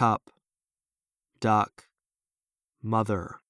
cup, duck, mother.